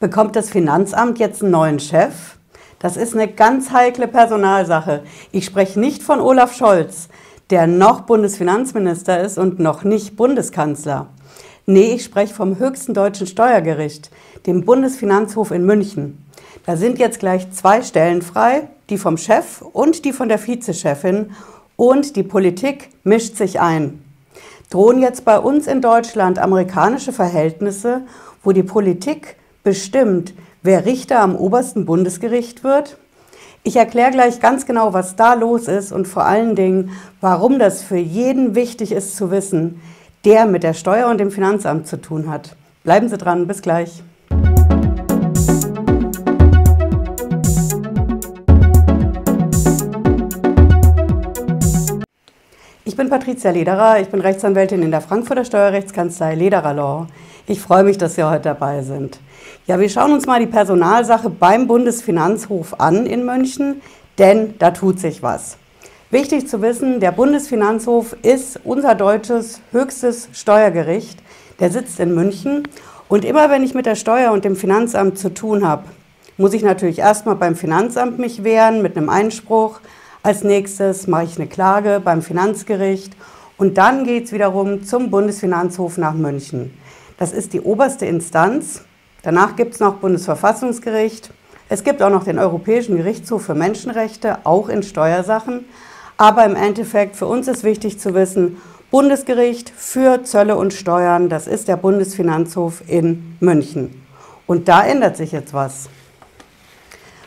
Bekommt das Finanzamt jetzt einen neuen Chef? Das ist eine ganz heikle Personalsache. Ich spreche nicht von Olaf Scholz, der noch Bundesfinanzminister ist und noch nicht Bundeskanzler. Nee, ich spreche vom höchsten deutschen Steuergericht, dem Bundesfinanzhof in München. Da sind jetzt gleich zwei Stellen frei, die vom Chef und die von der Vizechefin. Und die Politik mischt sich ein. Drohen jetzt bei uns in Deutschland amerikanische Verhältnisse, wo die Politik bestimmt, wer Richter am obersten Bundesgericht wird? Ich erkläre gleich ganz genau, was da los ist und vor allen Dingen, warum das für jeden wichtig ist zu wissen, der mit der Steuer und dem Finanzamt zu tun hat. Bleiben Sie dran, bis gleich. Ich bin Patricia Lederer, ich bin Rechtsanwältin in der Frankfurter Steuerrechtskanzlei Lederer Law. Ich freue mich, dass Sie heute dabei sind. Ja, wir schauen uns mal die Personalsache beim Bundesfinanzhof an in München, denn da tut sich was. Wichtig zu wissen, der Bundesfinanzhof ist unser deutsches höchstes Steuergericht. Der sitzt in München und immer wenn ich mit der Steuer und dem Finanzamt zu tun habe, muss ich natürlich erstmal beim Finanzamt mich wehren mit einem Einspruch. Als nächstes mache ich eine Klage beim Finanzgericht und dann geht es wiederum zum Bundesfinanzhof nach München. Das ist die oberste Instanz. Danach gibt es noch Bundesverfassungsgericht. Es gibt auch noch den Europäischen Gerichtshof für Menschenrechte, auch in Steuersachen. Aber im Endeffekt, für uns ist wichtig zu wissen, Bundesgericht für Zölle und Steuern, das ist der Bundesfinanzhof in München. Und da ändert sich jetzt was.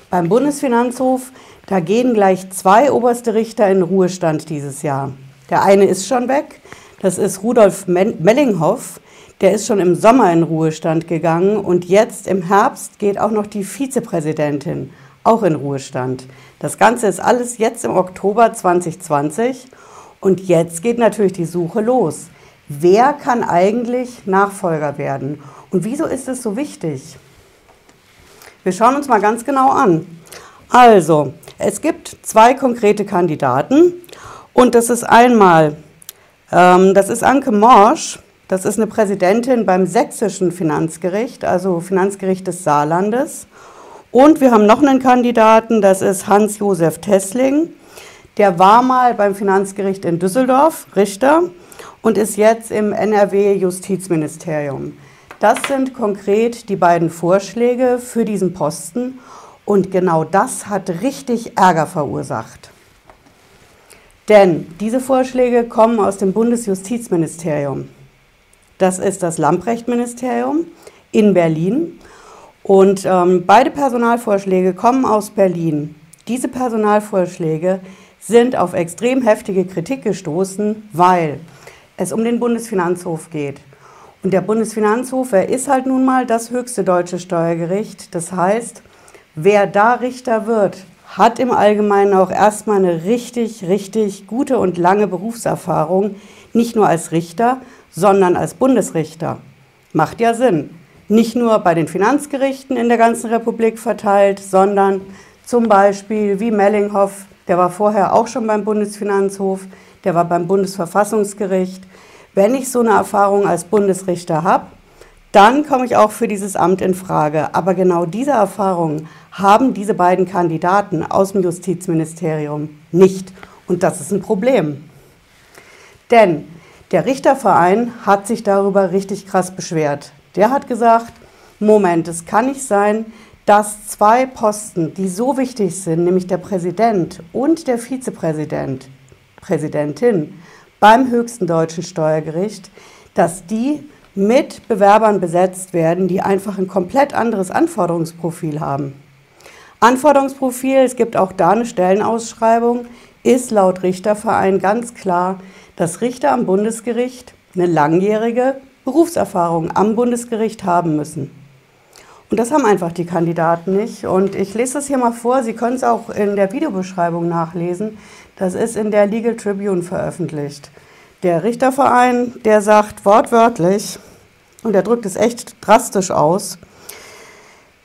Beim Bundesfinanzhof, da gehen gleich zwei oberste Richter in Ruhestand dieses Jahr. Der eine ist schon weg, das ist Rudolf Mellinghoff, der ist schon im Sommer in Ruhestand gegangen und jetzt im Herbst geht auch noch die Vizepräsidentin auch in Ruhestand. Das Ganze ist alles jetzt im Oktober 2020 und jetzt geht natürlich die Suche los. Wer kann eigentlich Nachfolger werden? Und wieso ist es so wichtig? Wir schauen uns mal ganz genau an. Also, es gibt zwei konkrete Kandidaten und das ist einmal, ähm, das ist Anke Morsch, das ist eine Präsidentin beim sächsischen Finanzgericht, also Finanzgericht des Saarlandes. Und wir haben noch einen Kandidaten, das ist Hans-Josef Tessling. Der war mal beim Finanzgericht in Düsseldorf Richter und ist jetzt im NRW-Justizministerium. Das sind konkret die beiden Vorschläge für diesen Posten und genau das hat richtig Ärger verursacht. Denn diese Vorschläge kommen aus dem Bundesjustizministerium. Das ist das Lamprecht-Ministerium in Berlin. Und ähm, beide Personalvorschläge kommen aus Berlin. Diese Personalvorschläge sind auf extrem heftige Kritik gestoßen, weil es um den Bundesfinanzhof geht. Und der Bundesfinanzhof, er ist halt nun mal das höchste deutsche Steuergericht. Das heißt, wer da Richter wird, hat im Allgemeinen auch erstmal eine richtig, richtig gute und lange Berufserfahrung, nicht nur als Richter, sondern als Bundesrichter. Macht ja Sinn. Nicht nur bei den Finanzgerichten in der ganzen Republik verteilt, sondern zum Beispiel wie Mellinghoff, der war vorher auch schon beim Bundesfinanzhof, der war beim Bundesverfassungsgericht. Wenn ich so eine Erfahrung als Bundesrichter habe, dann komme ich auch für dieses Amt in Frage. Aber genau diese Erfahrung haben diese beiden Kandidaten aus dem Justizministerium nicht. Und das ist ein Problem. Denn der Richterverein hat sich darüber richtig krass beschwert. Der hat gesagt, Moment, es kann nicht sein, dass zwei Posten, die so wichtig sind, nämlich der Präsident und der Vizepräsident, Präsidentin beim höchsten deutschen Steuergericht, dass die mit Bewerbern besetzt werden, die einfach ein komplett anderes Anforderungsprofil haben. Anforderungsprofil, es gibt auch da eine Stellenausschreibung, ist laut Richterverein ganz klar dass Richter am Bundesgericht eine langjährige Berufserfahrung am Bundesgericht haben müssen. Und das haben einfach die Kandidaten nicht. Und ich lese das hier mal vor, Sie können es auch in der Videobeschreibung nachlesen. Das ist in der Legal Tribune veröffentlicht. Der Richterverein, der sagt wortwörtlich, und er drückt es echt drastisch aus,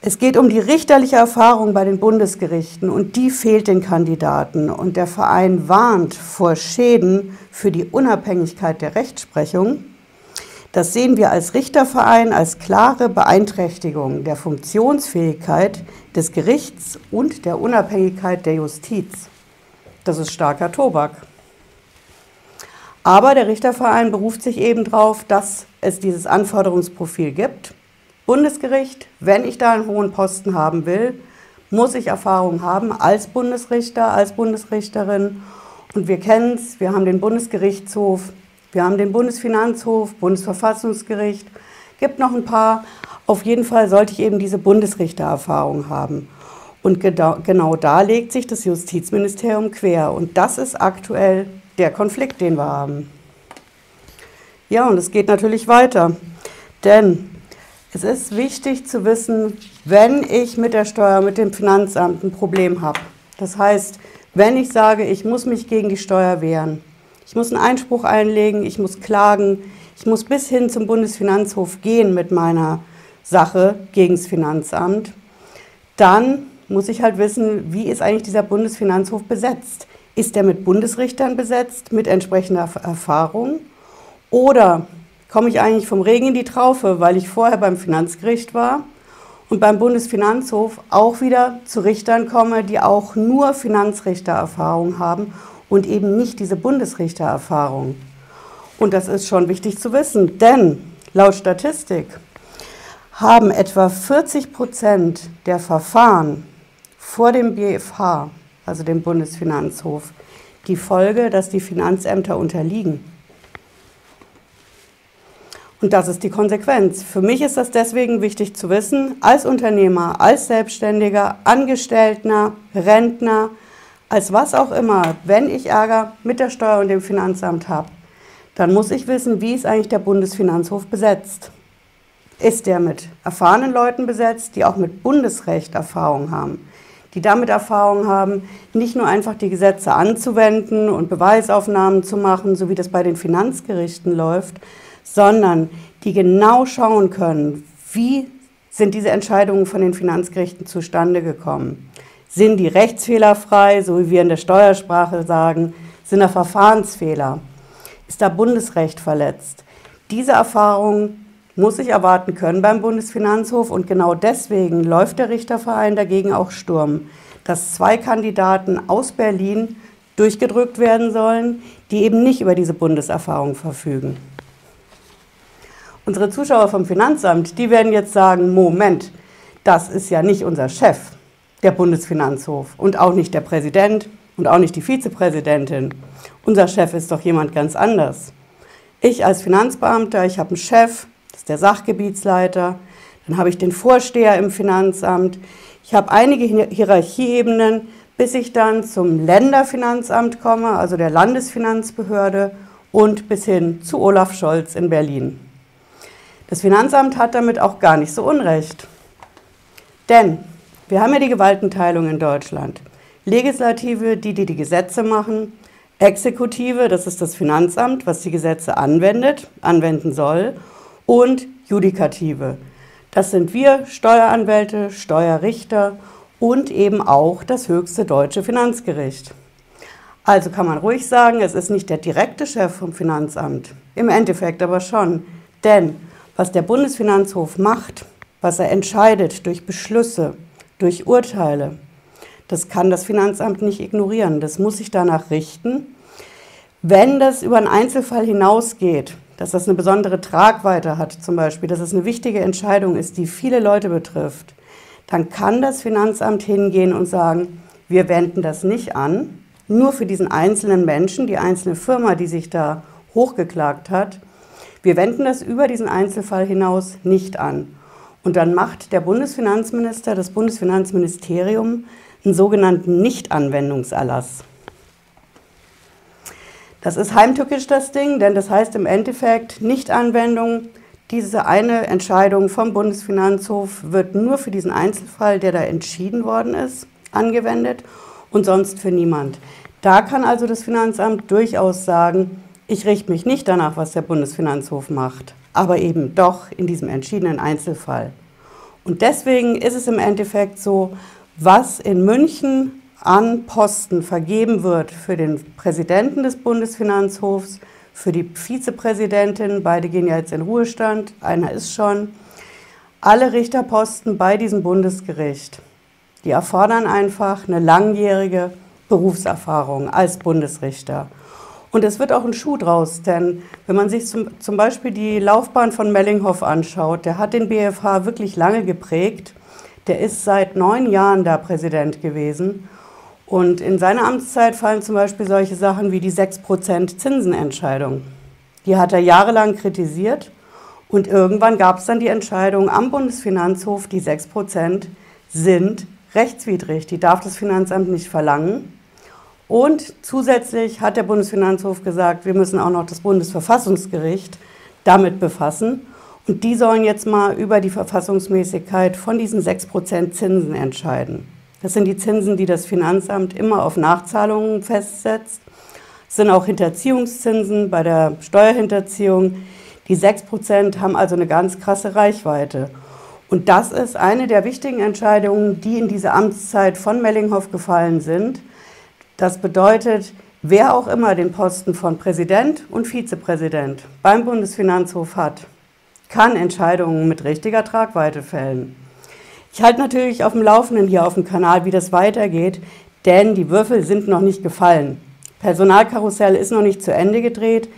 es geht um die richterliche Erfahrung bei den Bundesgerichten und die fehlt den Kandidaten. Und der Verein warnt vor Schäden für die Unabhängigkeit der Rechtsprechung, Das sehen wir als Richterverein als klare Beeinträchtigung der Funktionsfähigkeit des Gerichts und der Unabhängigkeit der Justiz. Das ist starker Tobak. Aber der Richterverein beruft sich eben darauf, dass es dieses Anforderungsprofil gibt. Bundesgericht, wenn ich da einen hohen Posten haben will, muss ich Erfahrung haben als Bundesrichter, als Bundesrichterin. Und wir kennen es, wir haben den Bundesgerichtshof, wir haben den Bundesfinanzhof, Bundesverfassungsgericht, gibt noch ein paar. Auf jeden Fall sollte ich eben diese Bundesrichtererfahrung haben. Und genau da legt sich das Justizministerium quer. Und das ist aktuell der Konflikt, den wir haben. Ja, und es geht natürlich weiter. Denn es ist wichtig zu wissen, wenn ich mit der Steuer, mit dem Finanzamt ein Problem habe. Das heißt, wenn ich sage, ich muss mich gegen die Steuer wehren, ich muss einen Einspruch einlegen, ich muss klagen, ich muss bis hin zum Bundesfinanzhof gehen mit meiner Sache gegen das Finanzamt, dann muss ich halt wissen, wie ist eigentlich dieser Bundesfinanzhof besetzt? Ist der mit Bundesrichtern besetzt, mit entsprechender Erfahrung? Oder komme ich eigentlich vom Regen in die Traufe, weil ich vorher beim Finanzgericht war und beim Bundesfinanzhof auch wieder zu Richtern komme, die auch nur Finanzrichtererfahrung haben und eben nicht diese Bundesrichtererfahrung. Und das ist schon wichtig zu wissen, denn laut Statistik haben etwa 40 Prozent der Verfahren vor dem BFH, also dem Bundesfinanzhof, die Folge, dass die Finanzämter unterliegen. Und das ist die Konsequenz. Für mich ist das deswegen wichtig zu wissen, als Unternehmer, als Selbstständiger, Angestellter, Rentner, als was auch immer, wenn ich Ärger mit der Steuer und dem Finanzamt habe, dann muss ich wissen, wie ist eigentlich der Bundesfinanzhof besetzt. Ist der mit erfahrenen Leuten besetzt, die auch mit Bundesrecht Erfahrung haben, die damit Erfahrung haben, nicht nur einfach die Gesetze anzuwenden und Beweisaufnahmen zu machen, so wie das bei den Finanzgerichten läuft, sondern die genau schauen können, wie sind diese Entscheidungen von den Finanzgerichten zustande gekommen. Sind die rechtsfehlerfrei, so wie wir in der Steuersprache sagen? Sind da Verfahrensfehler? Ist da Bundesrecht verletzt? Diese Erfahrung muss ich erwarten können beim Bundesfinanzhof und genau deswegen läuft der Richterverein dagegen auch Sturm, dass zwei Kandidaten aus Berlin durchgedrückt werden sollen, die eben nicht über diese Bundeserfahrung verfügen. Unsere Zuschauer vom Finanzamt, die werden jetzt sagen, Moment, das ist ja nicht unser Chef der Bundesfinanzhof und auch nicht der Präsident und auch nicht die Vizepräsidentin. Unser Chef ist doch jemand ganz anders. Ich als Finanzbeamter, ich habe einen Chef, das ist der Sachgebietsleiter, dann habe ich den Vorsteher im Finanzamt, ich habe einige Hierarchieebenen, bis ich dann zum Länderfinanzamt komme, also der Landesfinanzbehörde und bis hin zu Olaf Scholz in Berlin. Das Finanzamt hat damit auch gar nicht so unrecht. Denn wir haben ja die Gewaltenteilung in Deutschland. Legislative, die, die die Gesetze machen. Exekutive, das ist das Finanzamt, was die Gesetze anwendet, anwenden soll. Und Judikative, das sind wir Steueranwälte, Steuerrichter und eben auch das höchste deutsche Finanzgericht. Also kann man ruhig sagen, es ist nicht der direkte Chef vom Finanzamt, im Endeffekt aber schon. Denn was der Bundesfinanzhof macht, was er entscheidet durch Beschlüsse, durch Urteile. Das kann das Finanzamt nicht ignorieren. Das muss sich danach richten. Wenn das über einen Einzelfall hinausgeht, dass das eine besondere Tragweite hat, zum Beispiel, dass es eine wichtige Entscheidung ist, die viele Leute betrifft, dann kann das Finanzamt hingehen und sagen, wir wenden das nicht an, nur für diesen einzelnen Menschen, die einzelne Firma, die sich da hochgeklagt hat. Wir wenden das über diesen Einzelfall hinaus nicht an. Und dann macht der Bundesfinanzminister, das Bundesfinanzministerium, einen sogenannten Nichtanwendungserlass. Das ist heimtückisch das Ding, denn das heißt im Endeffekt Nichtanwendung. Diese eine Entscheidung vom Bundesfinanzhof wird nur für diesen Einzelfall, der da entschieden worden ist, angewendet und sonst für niemand. Da kann also das Finanzamt durchaus sagen, ich richte mich nicht danach, was der Bundesfinanzhof macht aber eben doch in diesem entschiedenen Einzelfall. Und deswegen ist es im Endeffekt so, was in München an Posten vergeben wird für den Präsidenten des Bundesfinanzhofs, für die Vizepräsidentin. Beide gehen ja jetzt in Ruhestand, einer ist schon. Alle Richterposten bei diesem Bundesgericht, die erfordern einfach eine langjährige Berufserfahrung als Bundesrichter. Und es wird auch ein Schuh draus, denn wenn man sich zum, zum Beispiel die Laufbahn von Mellinghoff anschaut, der hat den BFH wirklich lange geprägt. Der ist seit neun Jahren da Präsident gewesen. Und in seiner Amtszeit fallen zum Beispiel solche Sachen wie die 6% Zinsenentscheidung. Die hat er jahrelang kritisiert. Und irgendwann gab es dann die Entscheidung am Bundesfinanzhof, die 6% sind rechtswidrig. Die darf das Finanzamt nicht verlangen. Und zusätzlich hat der Bundesfinanzhof gesagt, wir müssen auch noch das Bundesverfassungsgericht damit befassen. Und die sollen jetzt mal über die Verfassungsmäßigkeit von diesen 6% Zinsen entscheiden. Das sind die Zinsen, die das Finanzamt immer auf Nachzahlungen festsetzt. Es sind auch Hinterziehungszinsen bei der Steuerhinterziehung. Die 6% haben also eine ganz krasse Reichweite. Und das ist eine der wichtigen Entscheidungen, die in diese Amtszeit von Mellinghoff gefallen sind. Das bedeutet, wer auch immer den Posten von Präsident und Vizepräsident beim Bundesfinanzhof hat, kann Entscheidungen mit richtiger Tragweite fällen. Ich halte natürlich auf dem Laufenden hier auf dem Kanal, wie das weitergeht, denn die Würfel sind noch nicht gefallen. Personalkarussell ist noch nicht zu Ende gedreht.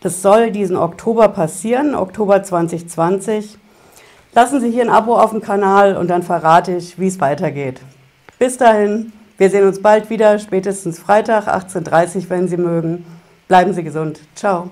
Das soll diesen Oktober passieren, Oktober 2020. Lassen Sie hier ein Abo auf dem Kanal und dann verrate ich, wie es weitergeht. Bis dahin. Wir sehen uns bald wieder, spätestens Freitag 18.30 Uhr, wenn Sie mögen. Bleiben Sie gesund. Ciao.